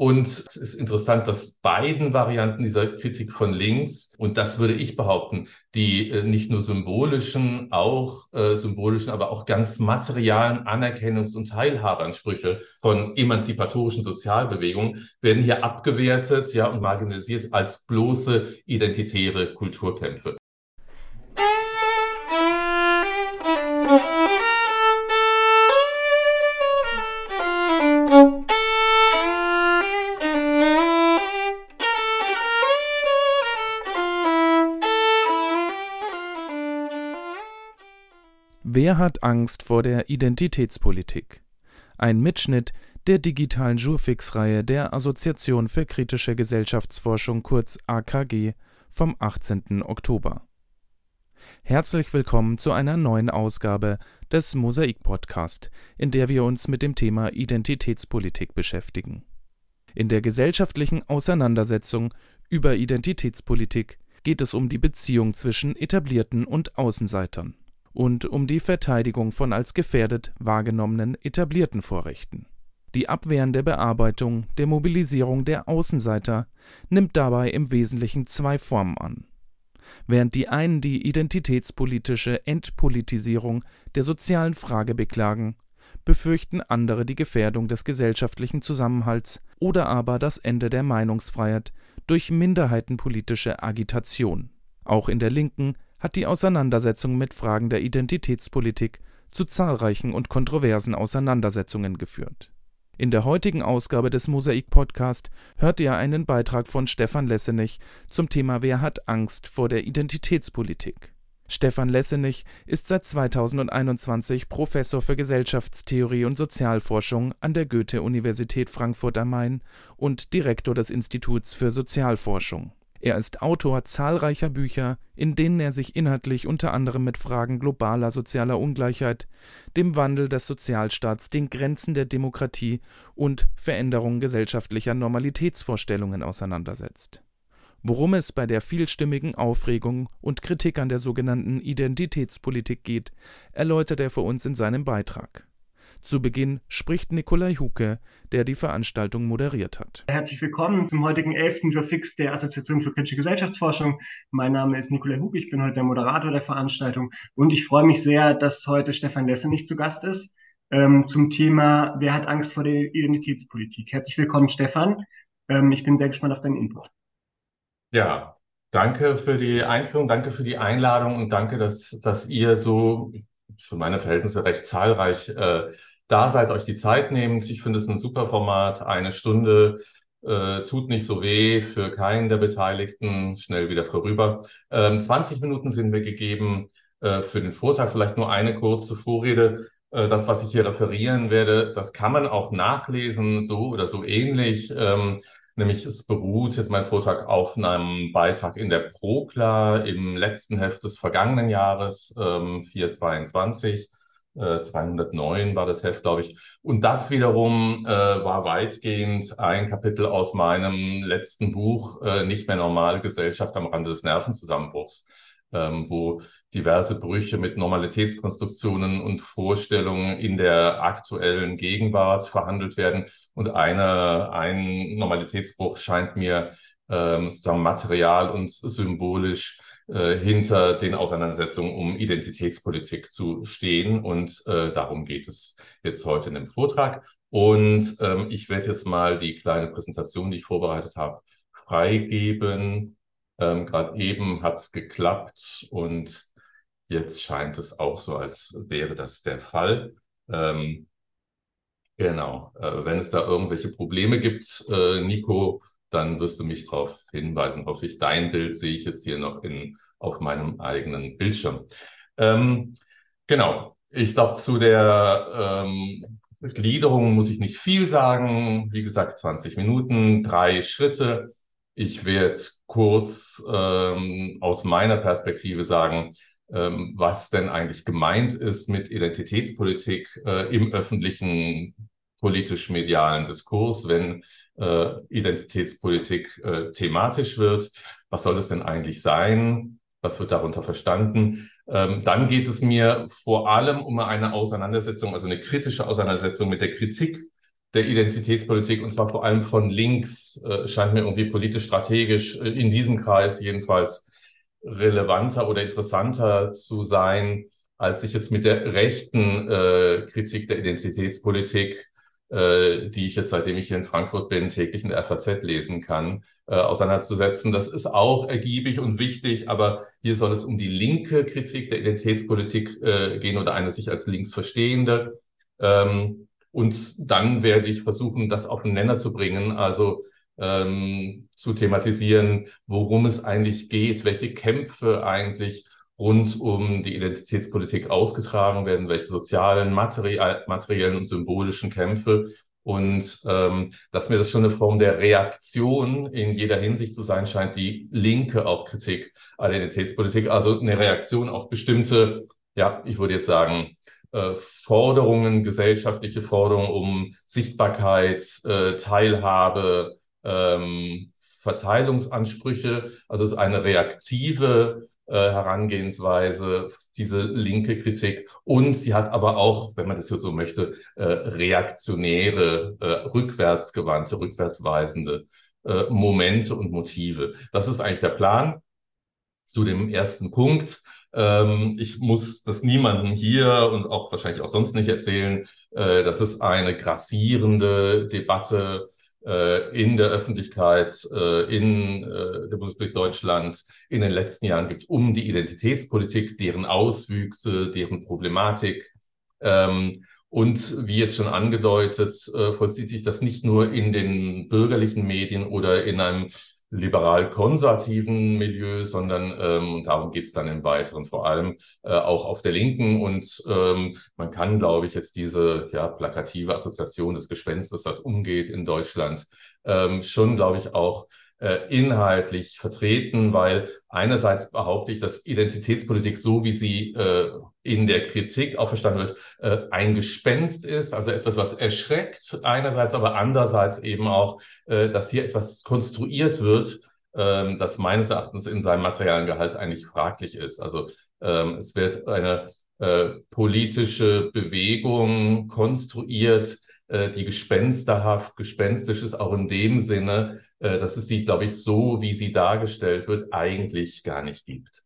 Und es ist interessant, dass beiden Varianten dieser Kritik von links, und das würde ich behaupten, die äh, nicht nur symbolischen, auch äh, symbolischen, aber auch ganz materialen Anerkennungs- und Teilhabeansprüche von emanzipatorischen Sozialbewegungen werden hier abgewertet, ja, und marginalisiert als bloße identitäre Kulturkämpfe. Wer hat Angst vor der Identitätspolitik? Ein Mitschnitt der digitalen Jurfix-Reihe der Assoziation für kritische Gesellschaftsforschung kurz AKG vom 18. Oktober. Herzlich willkommen zu einer neuen Ausgabe des Mosaik-Podcast, in der wir uns mit dem Thema Identitätspolitik beschäftigen. In der gesellschaftlichen Auseinandersetzung über Identitätspolitik geht es um die Beziehung zwischen Etablierten und Außenseitern und um die Verteidigung von als gefährdet wahrgenommenen etablierten Vorrechten. Die abwehrende Bearbeitung der Mobilisierung der Außenseiter nimmt dabei im Wesentlichen zwei Formen an. Während die einen die identitätspolitische Entpolitisierung der sozialen Frage beklagen, befürchten andere die Gefährdung des gesellschaftlichen Zusammenhalts oder aber das Ende der Meinungsfreiheit durch minderheitenpolitische Agitation. Auch in der Linken hat die Auseinandersetzung mit Fragen der Identitätspolitik zu zahlreichen und kontroversen Auseinandersetzungen geführt. In der heutigen Ausgabe des Mosaik-Podcast hört ihr einen Beitrag von Stefan Lessenich zum Thema Wer hat Angst vor der Identitätspolitik? Stefan Lessenich ist seit 2021 Professor für Gesellschaftstheorie und Sozialforschung an der Goethe-Universität Frankfurt am Main und Direktor des Instituts für Sozialforschung. Er ist Autor zahlreicher Bücher, in denen er sich inhaltlich unter anderem mit Fragen globaler sozialer Ungleichheit, dem Wandel des Sozialstaats, den Grenzen der Demokratie und Veränderungen gesellschaftlicher Normalitätsvorstellungen auseinandersetzt. Worum es bei der vielstimmigen Aufregung und Kritik an der sogenannten Identitätspolitik geht, erläutert er für uns in seinem Beitrag zu Beginn spricht Nikolai Huke, der die Veranstaltung moderiert hat. Herzlich willkommen zum heutigen 11. Jurfix der Assoziation für kritische Gesellschaftsforschung. Mein Name ist Nikolai Huke, ich bin heute der Moderator der Veranstaltung und ich freue mich sehr, dass heute Stefan Lessenich zu Gast ist ähm, zum Thema Wer hat Angst vor der Identitätspolitik? Herzlich willkommen, Stefan. Ähm, ich bin sehr gespannt auf deinen Input. Ja, danke für die Einführung, danke für die Einladung und danke, dass, dass ihr so für meine Verhältnisse recht zahlreich äh, da seid, euch die Zeit nehmt. Ich finde es ein super Format. Eine Stunde äh, tut nicht so weh für keinen der Beteiligten. Schnell wieder vorüber. Ähm, 20 Minuten sind mir gegeben äh, für den Vortrag. Vielleicht nur eine kurze Vorrede. Äh, das, was ich hier referieren werde, das kann man auch nachlesen, so oder so ähnlich. Ähm, Nämlich es beruht jetzt mein Vortrag auf einem Beitrag in der Prokla im letzten Heft des vergangenen Jahres, ähm, 422. Äh, 209 war das Heft, glaube ich. Und das wiederum äh, war weitgehend ein Kapitel aus meinem letzten Buch, äh, Nicht mehr normal, Gesellschaft am Rande des Nervenzusammenbruchs ähm, wo diverse Brüche mit Normalitätskonstruktionen und Vorstellungen in der aktuellen Gegenwart verhandelt werden. Und eine, ein Normalitätsbruch scheint mir ähm, sozusagen material und symbolisch äh, hinter den Auseinandersetzungen um Identitätspolitik zu stehen. Und äh, darum geht es jetzt heute in dem Vortrag. Und ähm, ich werde jetzt mal die kleine Präsentation, die ich vorbereitet habe, freigeben. Ähm, Gerade eben hat es geklappt und jetzt scheint es auch so, als wäre das der Fall. Ähm, genau. Äh, wenn es da irgendwelche Probleme gibt, äh, Nico, dann wirst du mich darauf hinweisen, hoffe ich. Dein Bild sehe ich jetzt hier noch in, auf meinem eigenen Bildschirm. Ähm, genau. Ich glaube, zu der ähm, Gliederung muss ich nicht viel sagen. Wie gesagt, 20 Minuten, drei Schritte. Ich werde kurz ähm, aus meiner Perspektive sagen, ähm, was denn eigentlich gemeint ist mit Identitätspolitik äh, im öffentlichen politisch-medialen Diskurs, wenn äh, Identitätspolitik äh, thematisch wird. Was soll das denn eigentlich sein? Was wird darunter verstanden? Ähm, dann geht es mir vor allem um eine Auseinandersetzung, also eine kritische Auseinandersetzung mit der Kritik der Identitätspolitik und zwar vor allem von links, äh, scheint mir irgendwie politisch strategisch äh, in diesem Kreis jedenfalls relevanter oder interessanter zu sein, als sich jetzt mit der rechten äh, Kritik der Identitätspolitik, äh, die ich jetzt, seitdem ich hier in Frankfurt bin, täglich in der FAZ lesen kann, äh, auseinanderzusetzen. Das ist auch ergiebig und wichtig, aber hier soll es um die linke Kritik der Identitätspolitik äh, gehen oder eine sich als links verstehende. Ähm, und dann werde ich versuchen, das auf den Nenner zu bringen, also ähm, zu thematisieren, worum es eigentlich geht, welche Kämpfe eigentlich rund um die Identitätspolitik ausgetragen werden, welche sozialen, materiell, materiellen und symbolischen Kämpfe. Und ähm, dass mir das schon eine Form der Reaktion in jeder Hinsicht zu sein scheint, die linke auch Kritik an Identitätspolitik, also eine Reaktion auf bestimmte, ja, ich würde jetzt sagen, äh, Forderungen, gesellschaftliche Forderungen um Sichtbarkeit, äh, Teilhabe, ähm, Verteilungsansprüche. Also es ist eine reaktive äh, Herangehensweise, diese linke Kritik. Und sie hat aber auch, wenn man das hier so möchte, äh, reaktionäre, äh, rückwärtsgewandte, rückwärtsweisende äh, Momente und Motive. Das ist eigentlich der Plan. Zu dem ersten Punkt. Ähm, ich muss das niemandem hier und auch wahrscheinlich auch sonst nicht erzählen. Äh, das ist eine grassierende Debatte äh, in der Öffentlichkeit, äh, in äh, der Bundesrepublik Deutschland in den letzten Jahren gibt um die Identitätspolitik, deren Auswüchse, deren Problematik. Ähm, und wie jetzt schon angedeutet, vollzieht sich das nicht nur in den bürgerlichen Medien oder in einem liberal-konservativen Milieu, sondern ähm, darum geht es dann im Weiteren vor allem äh, auch auf der Linken. Und ähm, man kann, glaube ich, jetzt diese ja, plakative Assoziation des Gespenstes, das umgeht in Deutschland, ähm, schon, glaube ich, auch inhaltlich vertreten, weil einerseits behaupte ich, dass Identitätspolitik, so wie sie äh, in der Kritik auch verstanden wird, äh, ein Gespenst ist, also etwas, was erschreckt, einerseits, aber andererseits eben auch, äh, dass hier etwas konstruiert wird, ähm, das meines Erachtens in seinem materialen Gehalt eigentlich fraglich ist. Also ähm, es wird eine äh, politische Bewegung konstruiert, äh, die gespensterhaft, gespenstisch ist, auch in dem Sinne, äh, dass es sie, glaube ich, so, wie sie dargestellt wird, eigentlich gar nicht gibt.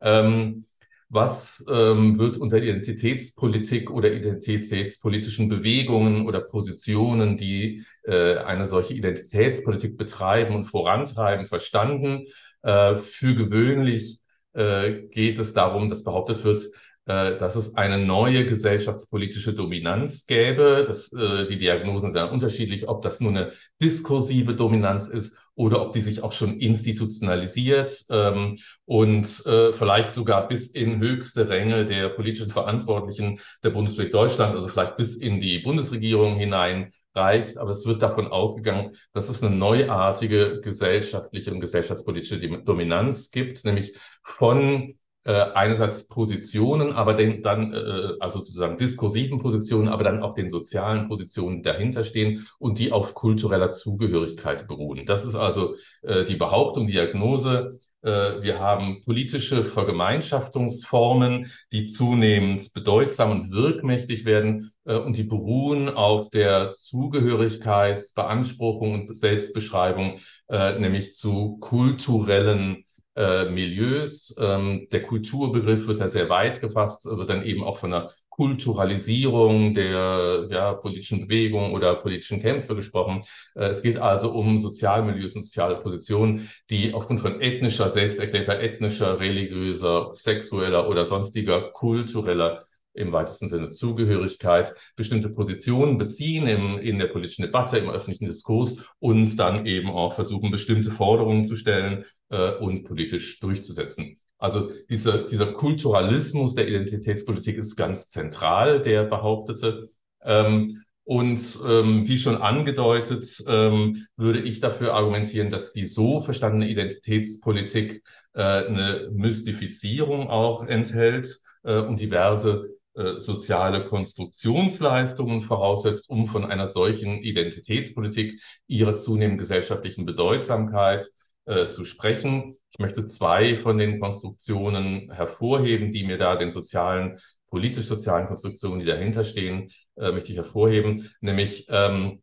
Ähm, was ähm, wird unter Identitätspolitik oder identitätspolitischen Bewegungen oder Positionen, die äh, eine solche Identitätspolitik betreiben und vorantreiben, verstanden? Äh, für gewöhnlich äh, geht es darum, dass behauptet wird, äh, dass es eine neue gesellschaftspolitische Dominanz gäbe. Das, äh, die Diagnosen sind unterschiedlich, ob das nur eine diskursive Dominanz ist oder ob die sich auch schon institutionalisiert ähm, und äh, vielleicht sogar bis in höchste Ränge der politischen Verantwortlichen der Bundesrepublik Deutschland, also vielleicht bis in die Bundesregierung hinein reicht, aber es wird davon ausgegangen, dass es eine neuartige gesellschaftliche und gesellschaftspolitische Dominanz gibt, nämlich von einerseits Positionen, aber den, dann, äh, also sozusagen diskursiven Positionen, aber dann auch den sozialen Positionen dahinter stehen und die auf kultureller Zugehörigkeit beruhen. Das ist also äh, die Behauptung, Diagnose. Äh, wir haben politische Vergemeinschaftungsformen, die zunehmend bedeutsam und wirkmächtig werden äh, und die beruhen auf der Zugehörigkeitsbeanspruchung und Selbstbeschreibung, äh, nämlich zu kulturellen äh, Milieus. Ähm, der Kulturbegriff wird da sehr weit gefasst, wird dann eben auch von einer Kulturalisierung der ja, politischen Bewegung oder politischen Kämpfe gesprochen. Äh, es geht also um Sozialmilieus und soziale Positionen, die aufgrund von ethnischer, selbsterklärter ethnischer, religiöser, sexueller oder sonstiger kultureller im weitesten Sinne Zugehörigkeit, bestimmte Positionen beziehen im, in der politischen Debatte, im öffentlichen Diskurs und dann eben auch versuchen, bestimmte Forderungen zu stellen äh, und politisch durchzusetzen. Also dieser, dieser Kulturalismus der Identitätspolitik ist ganz zentral, der behauptete. Ähm, und ähm, wie schon angedeutet, ähm, würde ich dafür argumentieren, dass die so verstandene Identitätspolitik äh, eine Mystifizierung auch enthält äh, und diverse äh, soziale Konstruktionsleistungen voraussetzt, um von einer solchen Identitätspolitik ihrer zunehmenden gesellschaftlichen Bedeutsamkeit äh, zu sprechen. Ich möchte zwei von den Konstruktionen hervorheben, die mir da den sozialen, politisch-sozialen Konstruktionen, die dahinter stehen, äh, möchte ich hervorheben, nämlich ähm,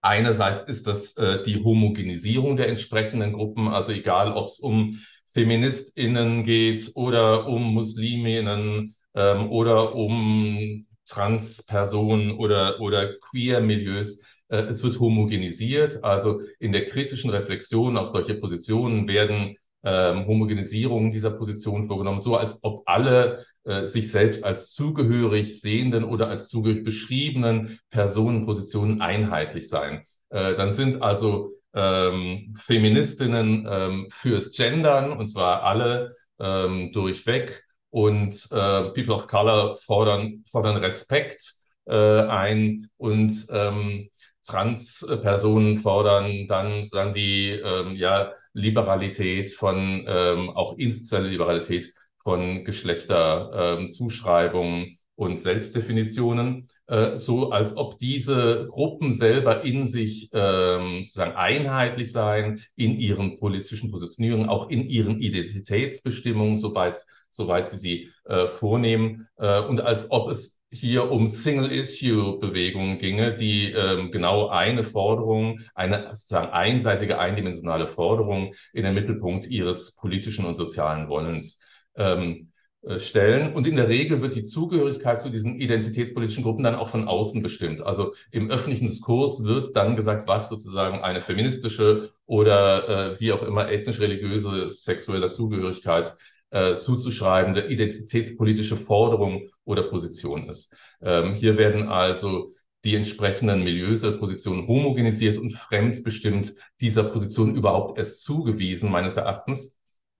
einerseits ist das äh, die Homogenisierung der entsprechenden Gruppen, also egal, ob es um FeministInnen geht oder um Musliminnen ähm, oder um Transpersonen oder, oder Queer-Milieus. Äh, es wird homogenisiert, also in der kritischen Reflexion auf solche Positionen werden ähm, Homogenisierungen dieser Position vorgenommen, so als ob alle äh, sich selbst als zugehörig sehenden oder als zugehörig beschriebenen Personenpositionen einheitlich seien. Äh, dann sind also ähm, Feministinnen ähm, fürs Gendern, und zwar alle ähm, durchweg, und äh, People of Color fordern, fordern Respekt äh, ein. Und ähm, Transpersonen fordern dann sagen die ähm, ja Liberalität von ähm, auch institutionelle Liberalität von Geschlechterzuschreibungen und Selbstdefinitionen, äh, so als ob diese Gruppen selber in sich ähm, sozusagen einheitlich seien, in ihren politischen Positionierungen, auch in ihren Identitätsbestimmungen, soweit, soweit sie sie äh, vornehmen, äh, und als ob es hier um Single-Issue-Bewegungen ginge, die ähm, genau eine Forderung, eine sozusagen einseitige, eindimensionale Forderung in den Mittelpunkt ihres politischen und sozialen Wollens ähm, äh, stellen. Und in der Regel wird die Zugehörigkeit zu diesen identitätspolitischen Gruppen dann auch von außen bestimmt. Also im öffentlichen Diskurs wird dann gesagt, was sozusagen eine feministische oder äh, wie auch immer ethnisch-religiöse sexuelle Zugehörigkeit äh, zuzuschreibende identitätspolitische Forderung oder Position ist. Ähm, hier werden also die entsprechenden Milieus oder Positionen homogenisiert und fremdbestimmt dieser Position überhaupt erst zugewiesen, meines Erachtens.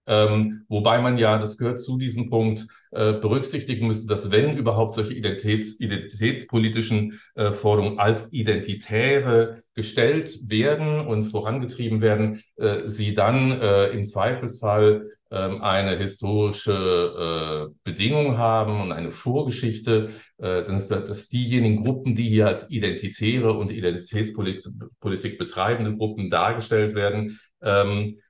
Ähm, wobei man ja, das gehört zu diesem Punkt, äh, berücksichtigen müsste, dass wenn überhaupt solche Identitäts, identitätspolitischen äh, Forderungen als identitäre gestellt werden und vorangetrieben werden, äh, sie dann äh, im Zweifelsfall ähm, eine historische äh, Bedingung haben und eine Vorgeschichte, äh, dass, dass diejenigen Gruppen, die hier als identitäre und Identitätspolitik betreibende Gruppen dargestellt werden, ähm,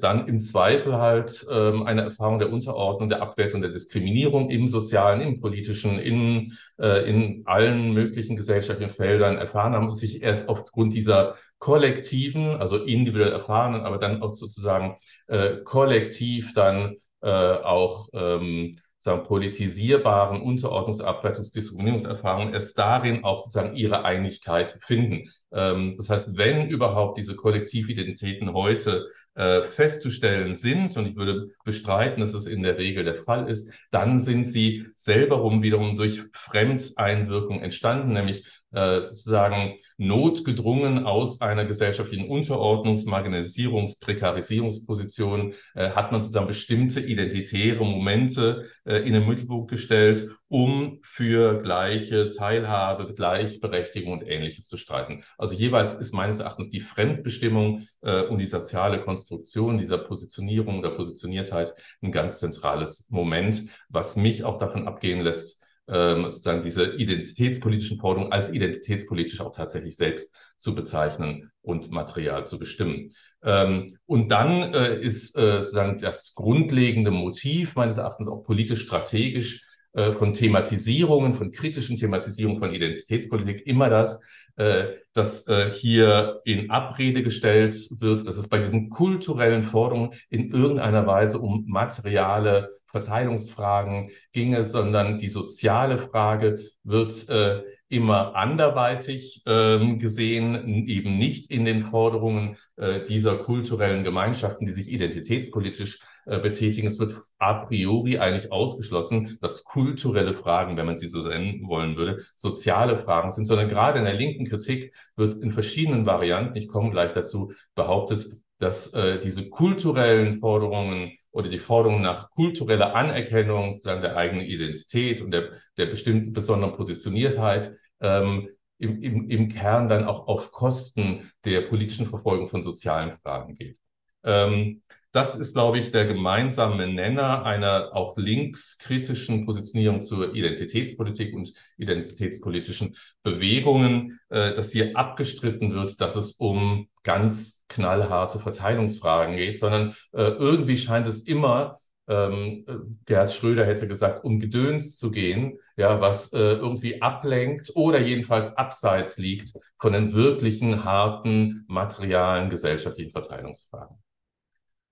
dann im Zweifel halt ähm, eine Erfahrung der Unterordnung, der Abwertung, der Diskriminierung im sozialen, im politischen, in, äh, in allen möglichen gesellschaftlichen Feldern erfahren haben und sich erst aufgrund dieser kollektiven, also individuell erfahrenen, aber dann auch sozusagen äh, kollektiv dann äh, auch ähm, sagen, politisierbaren Unterordnungs-, Abwertungs-, Diskriminierungserfahrungen erst darin auch sozusagen ihre Einigkeit finden. Ähm, das heißt, wenn überhaupt diese Kollektividentitäten heute äh, festzustellen sind, und ich würde bestreiten, dass es in der Regel der Fall ist, dann sind sie selber rum wiederum durch Fremdeinwirkung entstanden, nämlich äh, sozusagen notgedrungen aus einer gesellschaftlichen Unterordnungs-, Marginalisierungs-, Prekarisierungsposition äh, hat man sozusagen bestimmte identitäre Momente äh, in den Mittelpunkt gestellt, um für gleiche Teilhabe, Gleichberechtigung und Ähnliches zu streiten. Also jeweils ist meines Erachtens die Fremdbestimmung äh, und die soziale Konstruktion dieser Positionierung oder Positioniertheit ein ganz zentrales Moment, was mich auch davon abgehen lässt, ähm, sozusagen diese identitätspolitischen Forderungen als identitätspolitisch auch tatsächlich selbst zu bezeichnen und Material zu bestimmen. Ähm, und dann äh, ist äh, sozusagen das grundlegende Motiv meines Erachtens auch politisch strategisch äh, von Thematisierungen, von kritischen Thematisierungen von Identitätspolitik immer das, äh, dass äh, hier in Abrede gestellt wird, dass es bei diesen kulturellen Forderungen in irgendeiner Weise um materiale Verteilungsfragen ginge, sondern die soziale Frage wird äh, immer anderweitig ähm, gesehen, eben nicht in den Forderungen äh, dieser kulturellen Gemeinschaften, die sich identitätspolitisch äh, betätigen. Es wird a priori eigentlich ausgeschlossen, dass kulturelle Fragen, wenn man sie so nennen wollen würde, soziale Fragen sind, sondern gerade in der linken Kritik wird in verschiedenen Varianten, ich komme gleich dazu, behauptet, dass äh, diese kulturellen Forderungen oder die Forderung nach kultureller Anerkennung sozusagen der eigenen Identität und der, der bestimmten besonderen Positioniertheit ähm, im, im, im Kern dann auch auf Kosten der politischen Verfolgung von sozialen Fragen geht. Ähm, das ist, glaube ich, der gemeinsame Nenner einer auch linkskritischen Positionierung zur Identitätspolitik und identitätspolitischen Bewegungen, äh, dass hier abgestritten wird, dass es um ganz knallharte Verteilungsfragen geht, sondern äh, irgendwie scheint es immer ähm, Gerhard Schröder hätte gesagt, um Gedöns zu gehen, ja, was äh, irgendwie ablenkt oder jedenfalls abseits liegt von den wirklichen harten materialen gesellschaftlichen Verteilungsfragen.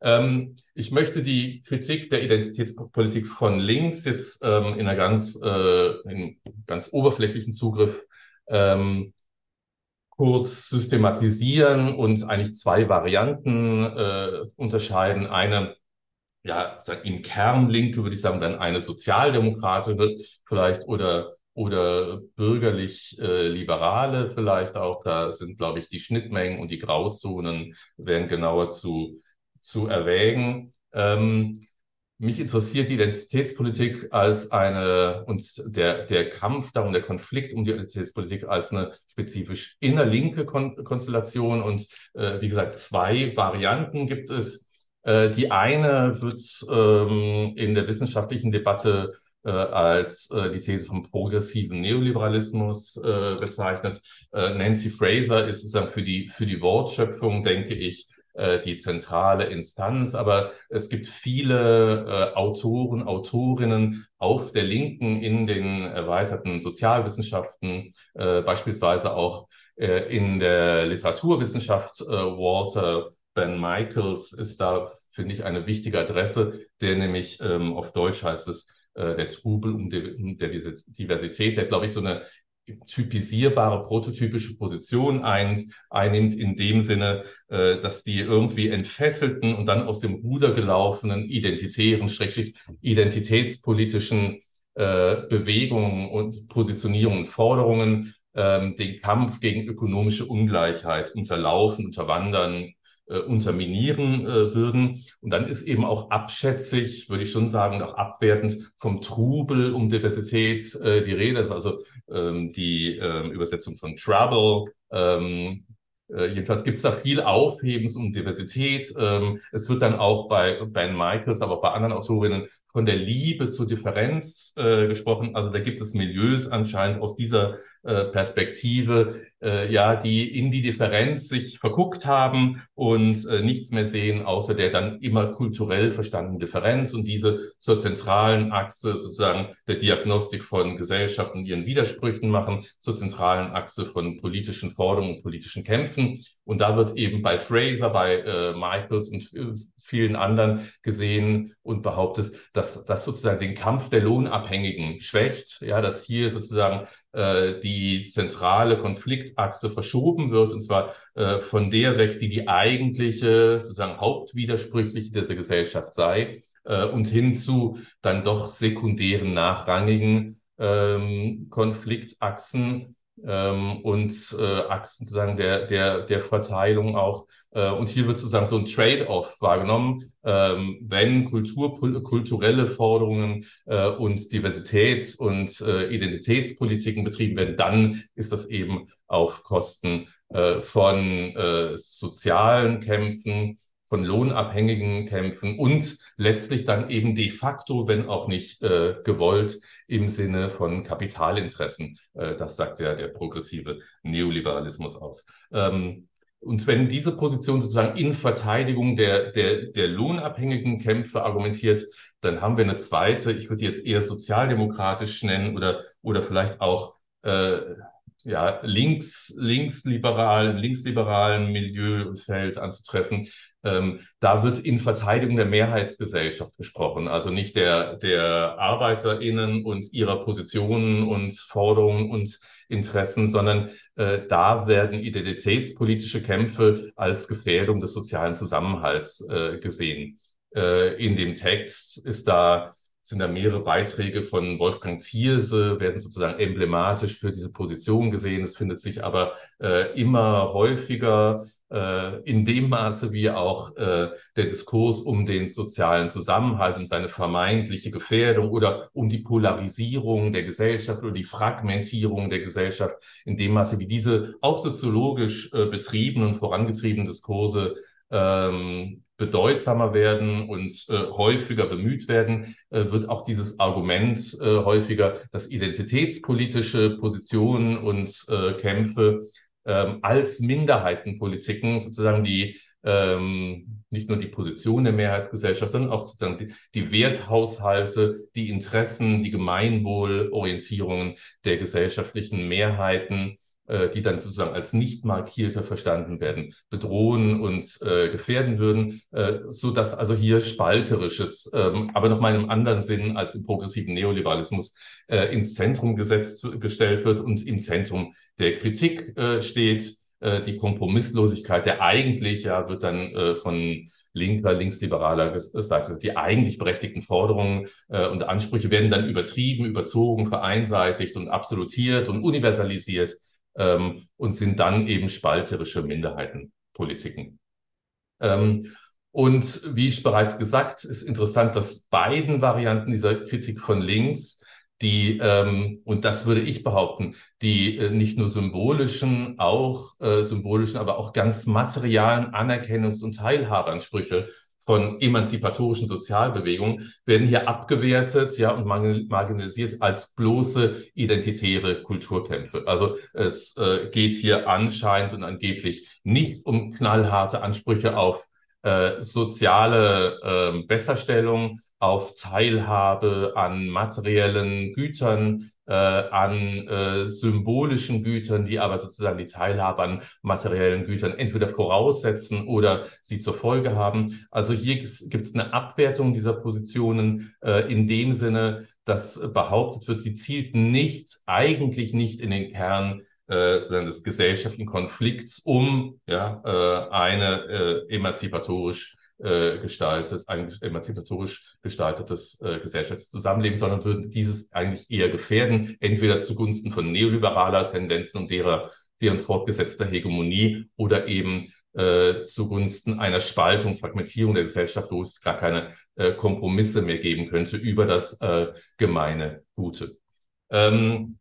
Ähm, ich möchte die Kritik der Identitätspolitik von links jetzt ähm, in einer ganz, äh, in ganz oberflächlichen Zugriff ähm, kurz systematisieren und eigentlich zwei Varianten äh, unterscheiden. Eine ja, im Kern Linke würde ich sagen, dann eine sozialdemokratische vielleicht oder oder bürgerlich äh, vielleicht auch. Da sind, glaube ich, die Schnittmengen und die Grauzonen werden genauer zu zu erwägen. Ähm, mich interessiert die Identitätspolitik als eine und der, der Kampf darum, der Konflikt um die Identitätspolitik als eine spezifisch innerlinke Kon Konstellation. Und äh, wie gesagt, zwei Varianten gibt es. Äh, die eine wird ähm, in der wissenschaftlichen Debatte äh, als äh, die These vom progressiven Neoliberalismus äh, bezeichnet. Äh, Nancy Fraser ist sozusagen für die, für die Wortschöpfung, denke ich, die zentrale Instanz. Aber es gibt viele äh, Autoren, Autorinnen auf der Linken in den erweiterten Sozialwissenschaften, äh, beispielsweise auch äh, in der Literaturwissenschaft. Äh, Walter Ben Michaels ist da, finde ich, eine wichtige Adresse, der nämlich ähm, auf Deutsch heißt es, äh, der Trubel um, die, um Diversität, der, glaube ich, so eine typisierbare, prototypische Position ein, einnimmt, in dem Sinne, äh, dass die irgendwie entfesselten und dann aus dem Ruder gelaufenen identitären, schrägstrich identitätspolitischen äh, Bewegungen und Positionierungen, Forderungen ähm, den Kampf gegen ökonomische Ungleichheit unterlaufen, unterwandern, äh, unterminieren äh, würden. Und dann ist eben auch abschätzig, würde ich schon sagen, auch abwertend vom Trubel um Diversität äh, die Rede. Das ist also ähm, die ähm, Übersetzung von Trouble. Ähm, äh, jedenfalls gibt es da viel Aufhebens um Diversität. Ähm, es wird dann auch bei Ben Michaels, aber auch bei anderen Autorinnen von der Liebe zur Differenz äh, gesprochen. Also da gibt es Milieus anscheinend aus dieser äh, Perspektive, äh, ja, die in die Differenz sich verguckt haben und äh, nichts mehr sehen, außer der dann immer kulturell verstandenen Differenz und diese zur zentralen Achse sozusagen der Diagnostik von Gesellschaften und ihren Widersprüchen machen, zur zentralen Achse von politischen Forderungen und politischen Kämpfen. Und da wird eben bei Fraser, bei äh, Michaels und äh, vielen anderen gesehen und behauptet, dass das sozusagen den Kampf der Lohnabhängigen schwächt, ja, dass hier sozusagen äh, die zentrale Konfliktachse verschoben wird, und zwar äh, von der weg, die die eigentliche, sozusagen hauptwidersprüchliche dieser Gesellschaft sei, äh, und hin zu dann doch sekundären, nachrangigen ähm, Konfliktachsen, ähm, und äh, Achsen sozusagen der, der, der Verteilung auch. Äh, und hier wird sozusagen so ein Trade-off wahrgenommen, ähm, wenn Kultur, kulturelle Forderungen äh, und Diversitäts- und äh, Identitätspolitiken betrieben werden, dann ist das eben auf Kosten äh, von äh, sozialen Kämpfen, von lohnabhängigen Kämpfen und letztlich dann eben de facto, wenn auch nicht äh, gewollt, im Sinne von Kapitalinteressen. Äh, das sagt ja der progressive Neoliberalismus aus. Ähm, und wenn diese Position sozusagen in Verteidigung der, der, der lohnabhängigen Kämpfe argumentiert, dann haben wir eine zweite, ich würde jetzt eher sozialdemokratisch nennen oder, oder vielleicht auch äh, ja, links, linksliberal, linksliberalen Milieu und Feld anzutreffen. Ähm, da wird in Verteidigung der Mehrheitsgesellschaft gesprochen, also nicht der, der ArbeiterInnen und ihrer Positionen und Forderungen und Interessen, sondern äh, da werden identitätspolitische Kämpfe als Gefährdung des sozialen Zusammenhalts äh, gesehen. Äh, in dem Text ist da sind da mehrere Beiträge von Wolfgang Thierse, werden sozusagen emblematisch für diese Position gesehen. Es findet sich aber äh, immer häufiger äh, in dem Maße, wie auch äh, der Diskurs um den sozialen Zusammenhalt und seine vermeintliche Gefährdung oder um die Polarisierung der Gesellschaft oder die Fragmentierung der Gesellschaft, in dem Maße, wie diese auch soziologisch äh, betriebenen und vorangetriebenen Diskurse ähm, bedeutsamer werden und äh, häufiger bemüht werden, äh, wird auch dieses Argument äh, häufiger, dass identitätspolitische Positionen und äh, Kämpfe ähm, als Minderheitenpolitiken sozusagen die ähm, nicht nur die Position der Mehrheitsgesellschaft, sondern auch sozusagen die, die Werthaushalte, die Interessen, die Gemeinwohlorientierungen der gesellschaftlichen Mehrheiten äh, die dann sozusagen als nicht markierter verstanden werden, bedrohen und äh, gefährden würden, äh, so dass also hier spalterisches, ähm, aber noch mal in einem anderen Sinn als im progressiven Neoliberalismus äh, ins Zentrum gesetzt gestellt wird und im Zentrum der Kritik äh, steht. Äh, die Kompromisslosigkeit, der eigentlich ja wird dann äh, von linker, linksliberaler Seite, die eigentlich berechtigten Forderungen äh, und Ansprüche werden dann übertrieben, überzogen, vereinseitigt und absolutiert und universalisiert ähm, und sind dann eben spalterische Minderheitenpolitiken. Ähm, und wie ich bereits gesagt, ist interessant, dass beiden Varianten dieser Kritik von links die, ähm, und das würde ich behaupten, die äh, nicht nur symbolischen, auch äh, symbolischen, aber auch ganz materialen Anerkennungs- und Teilhabeansprüche von emanzipatorischen Sozialbewegungen werden hier abgewertet ja und marginalisiert als bloße identitäre Kulturkämpfe. Also es äh, geht hier anscheinend und angeblich nicht um knallharte Ansprüche auf äh, soziale äh, Besserstellung, auf Teilhabe an materiellen Gütern, äh, an äh, symbolischen Gütern, die aber sozusagen die Teilhabe an materiellen Gütern entweder voraussetzen oder sie zur Folge haben. Also hier gibt es eine Abwertung dieser Positionen äh, in dem Sinne, dass behauptet wird, sie zielten nicht, eigentlich nicht in den Kern äh, sozusagen des gesellschaftlichen Konflikts um ja, äh, eine äh, emanzipatorisch äh, gestaltet, ein emanzipatorisch gestaltetes äh, Gesellschaftszusammenleben, sondern würden dieses eigentlich eher gefährden, entweder zugunsten von neoliberaler Tendenzen und derer, deren fortgesetzter Hegemonie oder eben äh, zugunsten einer Spaltung, Fragmentierung der Gesellschaft, wo es gar keine äh, Kompromisse mehr geben könnte über das äh, gemeine Gute. Ähm,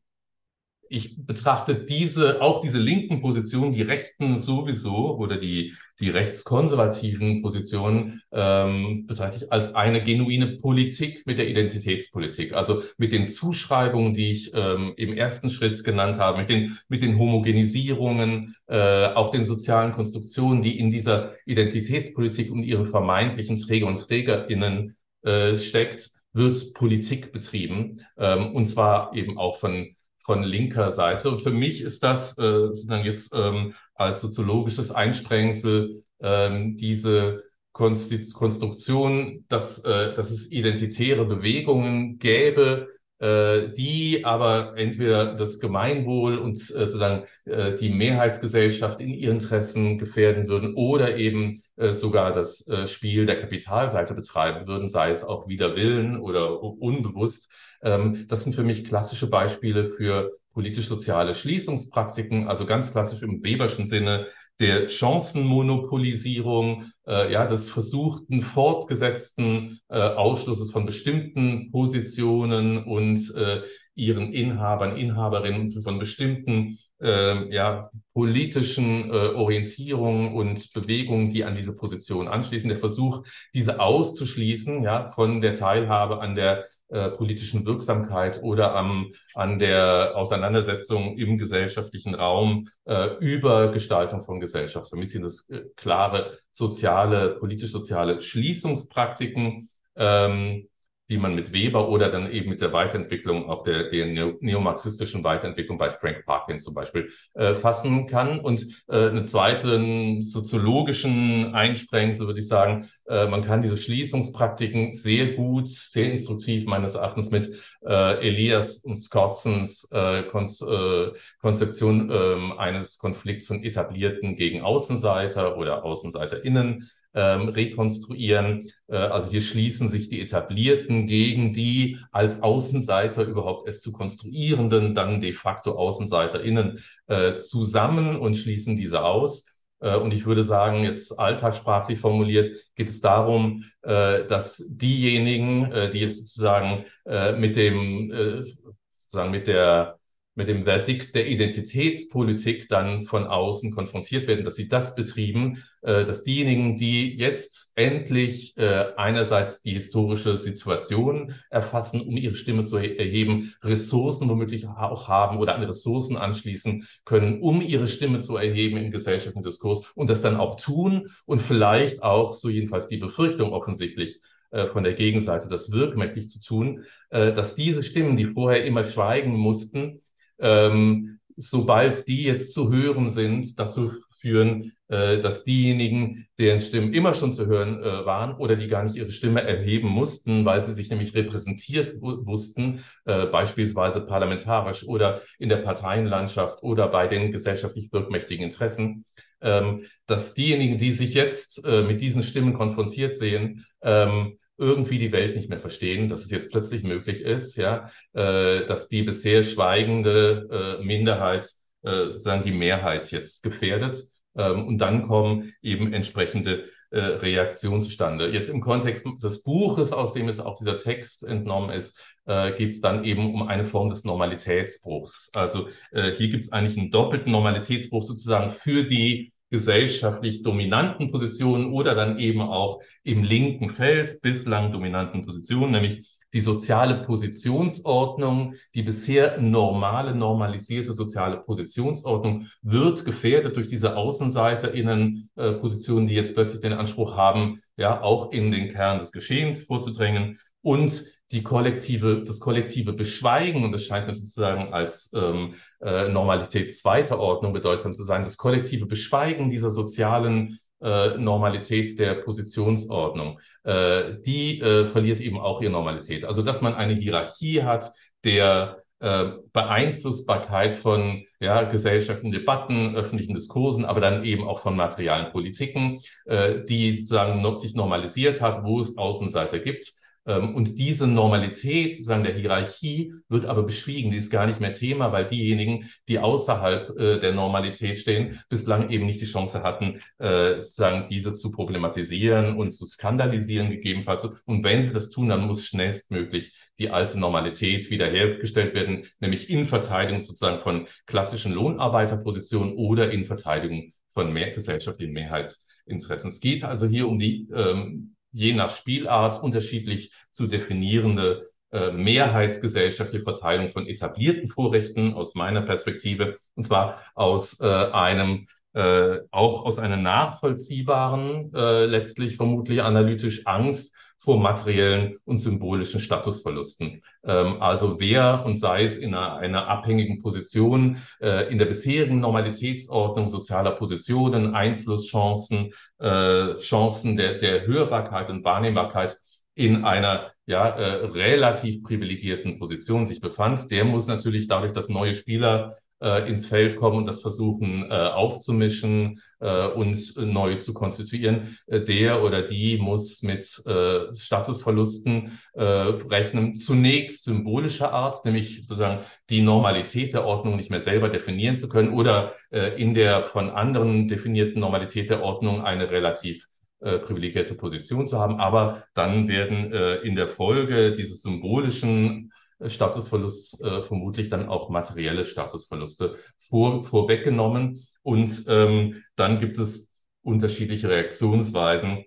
ich betrachte diese, auch diese linken Positionen, die Rechten sowieso oder die, die rechtskonservativen Positionen, ähm, betrachte ich als eine genuine Politik mit der Identitätspolitik. Also mit den Zuschreibungen, die ich ähm, im ersten Schritt genannt habe, mit den, mit den Homogenisierungen, äh, auch den sozialen Konstruktionen, die in dieser Identitätspolitik und ihren vermeintlichen Träger und TrägerInnen äh, steckt, wird Politik betrieben. Ähm, und zwar eben auch von von linker Seite. Und für mich ist das äh, sozusagen jetzt ähm, als soziologisches Einsprengsel ähm, diese Konstruktion, dass, äh, dass es identitäre Bewegungen gäbe, äh, die aber entweder das Gemeinwohl und äh, sozusagen äh, die Mehrheitsgesellschaft in ihren Interessen gefährden würden oder eben äh, sogar das äh, Spiel der Kapitalseite betreiben würden, sei es auch wider Willen oder unbewusst. Ähm, das sind für mich klassische Beispiele für politisch-soziale Schließungspraktiken, also ganz klassisch im Weberschen Sinne der Chancenmonopolisierung, äh, ja, des versuchten fortgesetzten äh, Ausschlusses von bestimmten Positionen und äh, ihren Inhabern, Inhaberinnen von bestimmten äh, ja, politischen äh, Orientierungen und Bewegungen, die an diese Position anschließen. Der Versuch, diese auszuschließen, ja, von der Teilhabe an der äh, politischen Wirksamkeit oder am, an der Auseinandersetzung im gesellschaftlichen Raum äh, über Gestaltung von Gesellschaft. So ein bisschen das äh, klare soziale, politisch-soziale Schließungspraktiken. Ähm, die man mit Weber oder dann eben mit der Weiterentwicklung, auch der, der neomarxistischen Weiterentwicklung bei Frank Parkin zum Beispiel äh, fassen kann. Und äh, eine zweite soziologischen Einsprengsel würde ich sagen, äh, man kann diese Schließungspraktiken sehr gut, sehr instruktiv meines Erachtens mit äh, Elias und Scottsons äh, Kon äh, Konzeption äh, eines Konflikts von Etablierten gegen Außenseiter oder AußenseiterInnen ähm, rekonstruieren. Äh, also hier schließen sich die Etablierten gegen die als Außenseiter überhaupt erst zu konstruierenden, dann de facto AußenseiterInnen äh, zusammen und schließen diese aus. Äh, und ich würde sagen, jetzt alltagssprachlich formuliert, geht es darum, äh, dass diejenigen, äh, die jetzt sozusagen mit dem, sozusagen mit der mit dem Verdikt der Identitätspolitik dann von außen konfrontiert werden, dass sie das betrieben, äh, dass diejenigen, die jetzt endlich äh, einerseits die historische Situation erfassen, um ihre Stimme zu erheben, Ressourcen womöglich auch haben oder an Ressourcen anschließen können, um ihre Stimme zu erheben im gesellschaftlichen Diskurs und das dann auch tun und vielleicht auch, so jedenfalls die Befürchtung offensichtlich, äh, von der Gegenseite, das wirkmächtig zu tun, äh, dass diese Stimmen, die vorher immer schweigen mussten, ähm, sobald die jetzt zu hören sind, dazu führen, äh, dass diejenigen, deren Stimmen immer schon zu hören äh, waren oder die gar nicht ihre Stimme erheben mussten, weil sie sich nämlich repräsentiert wussten, äh, beispielsweise parlamentarisch oder in der Parteienlandschaft oder bei den gesellschaftlich wirkmächtigen Interessen, ähm, dass diejenigen, die sich jetzt äh, mit diesen Stimmen konfrontiert sehen, ähm, irgendwie die Welt nicht mehr verstehen, dass es jetzt plötzlich möglich ist, ja, äh, dass die bisher schweigende äh, Minderheit äh, sozusagen die Mehrheit jetzt gefährdet. Ähm, und dann kommen eben entsprechende äh, Reaktionen zustande. Jetzt im Kontext des Buches, aus dem jetzt auch dieser Text entnommen ist, äh, geht es dann eben um eine Form des Normalitätsbruchs. Also äh, hier gibt es eigentlich einen doppelten Normalitätsbruch sozusagen für die gesellschaftlich dominanten Positionen oder dann eben auch im linken Feld bislang dominanten Positionen, nämlich die soziale Positionsordnung, die bisher normale, normalisierte soziale Positionsordnung wird gefährdet durch diese AußenseiterInnen-Positionen, äh, die jetzt plötzlich den Anspruch haben, ja, auch in den Kern des Geschehens vorzudrängen und die kollektive, das kollektive Beschweigen, und das scheint mir sozusagen als ähm, äh, Normalität zweiter Ordnung bedeutsam zu sein, das kollektive Beschweigen dieser sozialen äh, Normalität der Positionsordnung, äh, die äh, verliert eben auch ihre Normalität. Also dass man eine Hierarchie hat der äh, Beeinflussbarkeit von ja, gesellschaftlichen Debatten, öffentlichen Diskursen, aber dann eben auch von materialen Politiken, äh, die sozusagen noch sich normalisiert hat, wo es Außenseiter gibt und diese Normalität sozusagen der Hierarchie wird aber beschwiegen, die ist gar nicht mehr Thema, weil diejenigen, die außerhalb äh, der Normalität stehen, bislang eben nicht die Chance hatten, äh, sozusagen diese zu problematisieren und zu skandalisieren gegebenenfalls. Und wenn sie das tun, dann muss schnellstmöglich die alte Normalität wiederhergestellt werden, nämlich in Verteidigung sozusagen von klassischen Lohnarbeiterpositionen oder in Verteidigung von mehr gesellschaftlichen Mehrheitsinteressen. Es geht also hier um die ähm, je nach Spielart unterschiedlich zu definierende äh, mehrheitsgesellschaftliche Verteilung von etablierten Vorrechten aus meiner Perspektive, und zwar aus äh, einem äh, auch aus einer nachvollziehbaren, äh, letztlich vermutlich analytisch Angst vor materiellen und symbolischen Statusverlusten. Ähm, also wer und sei es in einer, einer abhängigen Position äh, in der bisherigen Normalitätsordnung sozialer Positionen, Einflusschancen, äh, Chancen der, der Hörbarkeit und Wahrnehmbarkeit in einer ja, äh, relativ privilegierten Position sich befand, der muss natürlich dadurch, dass neue Spieler äh, ins Feld kommen und das versuchen äh, aufzumischen äh, und neu zu konstituieren. Äh, der oder die muss mit äh, Statusverlusten äh, rechnen, zunächst symbolischer Art, nämlich sozusagen die Normalität der Ordnung nicht mehr selber definieren zu können oder in der von anderen definierten Normalität der Ordnung eine relativ privilegierte Position zu haben. Aber dann werden äh, in der Folge dieses symbolischen Statusverlust äh, vermutlich dann auch materielle Statusverluste vor, vorweggenommen. Und ähm, dann gibt es unterschiedliche Reaktionsweisen.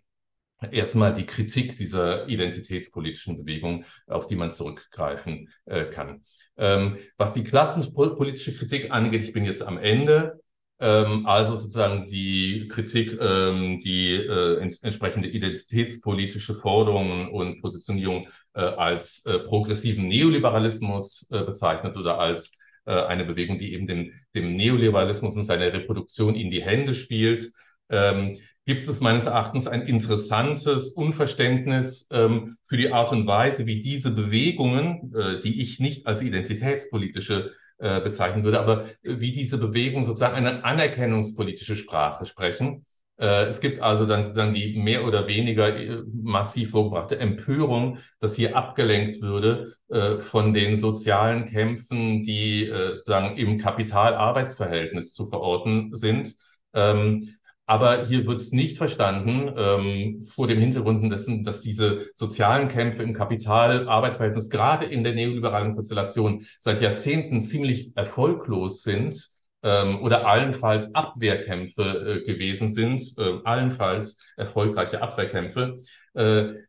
Erstmal die Kritik dieser identitätspolitischen Bewegung, auf die man zurückgreifen äh, kann. Ähm, was die klassenpolitische Kritik angeht, ich bin jetzt am Ende, also sozusagen die Kritik, ähm, die äh, ents entsprechende identitätspolitische Forderungen und Positionierung äh, als äh, progressiven Neoliberalismus bezeichnet oder als eine Bewegung, die eben dem, dem Neoliberalismus und seiner Reproduktion in die Hände spielt. Ähm, gibt es meines Erachtens ein interessantes Unverständnis ähm, für die Art und Weise, wie diese Bewegungen, die ich nicht als identitätspolitische äh, bezeichnen würde, aber wie diese Bewegung sozusagen eine anerkennungspolitische Sprache sprechen. Äh, es gibt also dann sozusagen die mehr oder weniger äh, massiv vorgebrachte Empörung, dass hier abgelenkt würde von den sozialen Kämpfen, die sozusagen im Kapital-Arbeitsverhältnis zu verorten sind. Ähm, Aber hier wird es nicht verstanden ähm, vor dem Hintergrund dessen, dass diese sozialen Kämpfe im Kapital-Arbeitsverhältnis gerade in der neoliberalen Konstellation seit Jahrzehnten ziemlich erfolglos sind ähm, oder allenfalls Abwehrkämpfe äh, gewesen sind, äh, allenfalls erfolgreiche Abwehrkämpfe,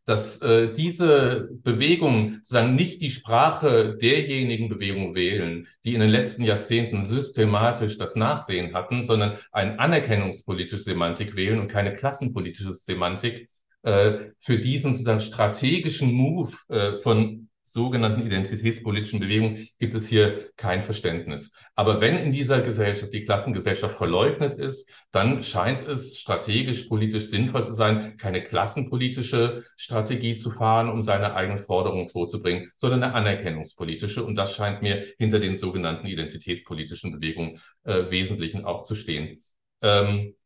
dass äh, diese Bewegungen sozusagen nicht die Sprache derjenigen Bewegungen wählen, die in den letzten Jahrzehnten systematisch das Nachsehen hatten, sondern eine anerkennungspolitische Semantik wählen und keine klassenpolitische Semantik, äh, für diesen sozusagen strategischen Move äh, von sogenannten identitätspolitischen Bewegung gibt es hier kein Verständnis. Aber wenn in dieser Gesellschaft die Klassengesellschaft verleugnet ist, dann scheint es strategisch politisch sinnvoll zu sein, keine klassenpolitische Strategie zu fahren, um seine eigenen Forderungen vorzubringen, sondern eine anerkennungspolitische. Und das scheint mir hinter den sogenannten identitätspolitischen Bewegungen äh, Wesentlichen auch zu stehen. Ähm,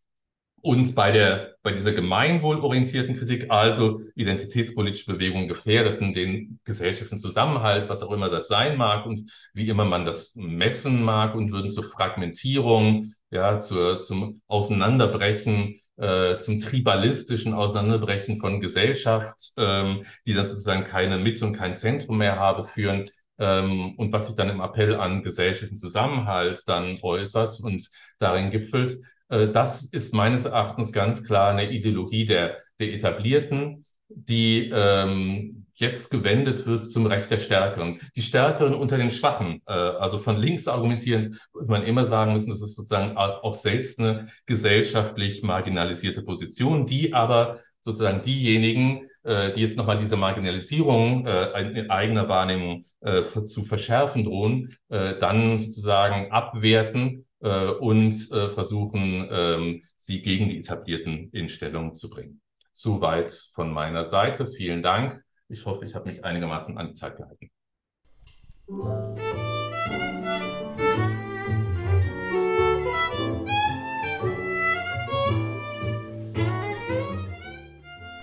und bei der, bei dieser gemeinwohlorientierten Kritik, also identitätspolitische Bewegungen gefährdeten den gesellschaftlichen Zusammenhalt, was auch immer das sein mag und wie immer man das messen mag und würden zur Fragmentierung, ja, zur, zum Auseinanderbrechen, äh, zum tribalistischen Auseinanderbrechen von Gesellschaft, ähm, die dann sozusagen keine Mitte und kein Zentrum mehr habe, führen. Ähm, und was sich dann im Appell an gesellschaftlichen Zusammenhalt dann äußert und darin gipfelt, das ist meines Erachtens ganz klar eine Ideologie der, der Etablierten, die ähm, jetzt gewendet wird zum Recht der Stärkeren. Die Stärkeren unter den Schwachen, äh, also von links argumentierend, würde man immer sagen müssen, das ist sozusagen auch, auch selbst eine gesellschaftlich marginalisierte Position, die aber sozusagen diejenigen, äh, die jetzt nochmal diese Marginalisierung äh, in eigener Wahrnehmung äh, zu verschärfen drohen, äh, dann sozusagen abwerten äh, und äh, versuchen, ähm, sie gegen die Etablierten in Stellung zu bringen. Soweit von meiner Seite. Vielen Dank. Ich hoffe, ich habe mich einigermaßen an die Zeit gehalten.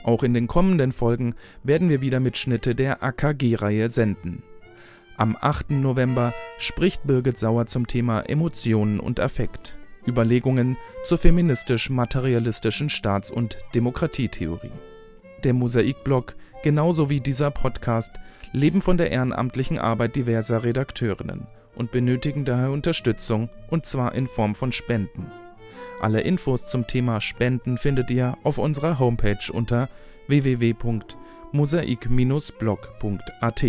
Auch in den kommenden Folgen werden wir wieder Mitschnitte der AKG-Reihe senden. Am 8. November spricht Birgit Sauer zum Thema Emotionen und Affekt. Überlegungen zur feministisch-materialistischen Staats- und Demokratietheorie. Der Mosaikblog, genauso wie dieser Podcast, leben von der ehrenamtlichen Arbeit diverser Redakteurinnen und benötigen daher Unterstützung, und zwar in Form von Spenden. Alle Infos zum Thema Spenden findet ihr auf unserer Homepage unter www.mosaik-blog.at.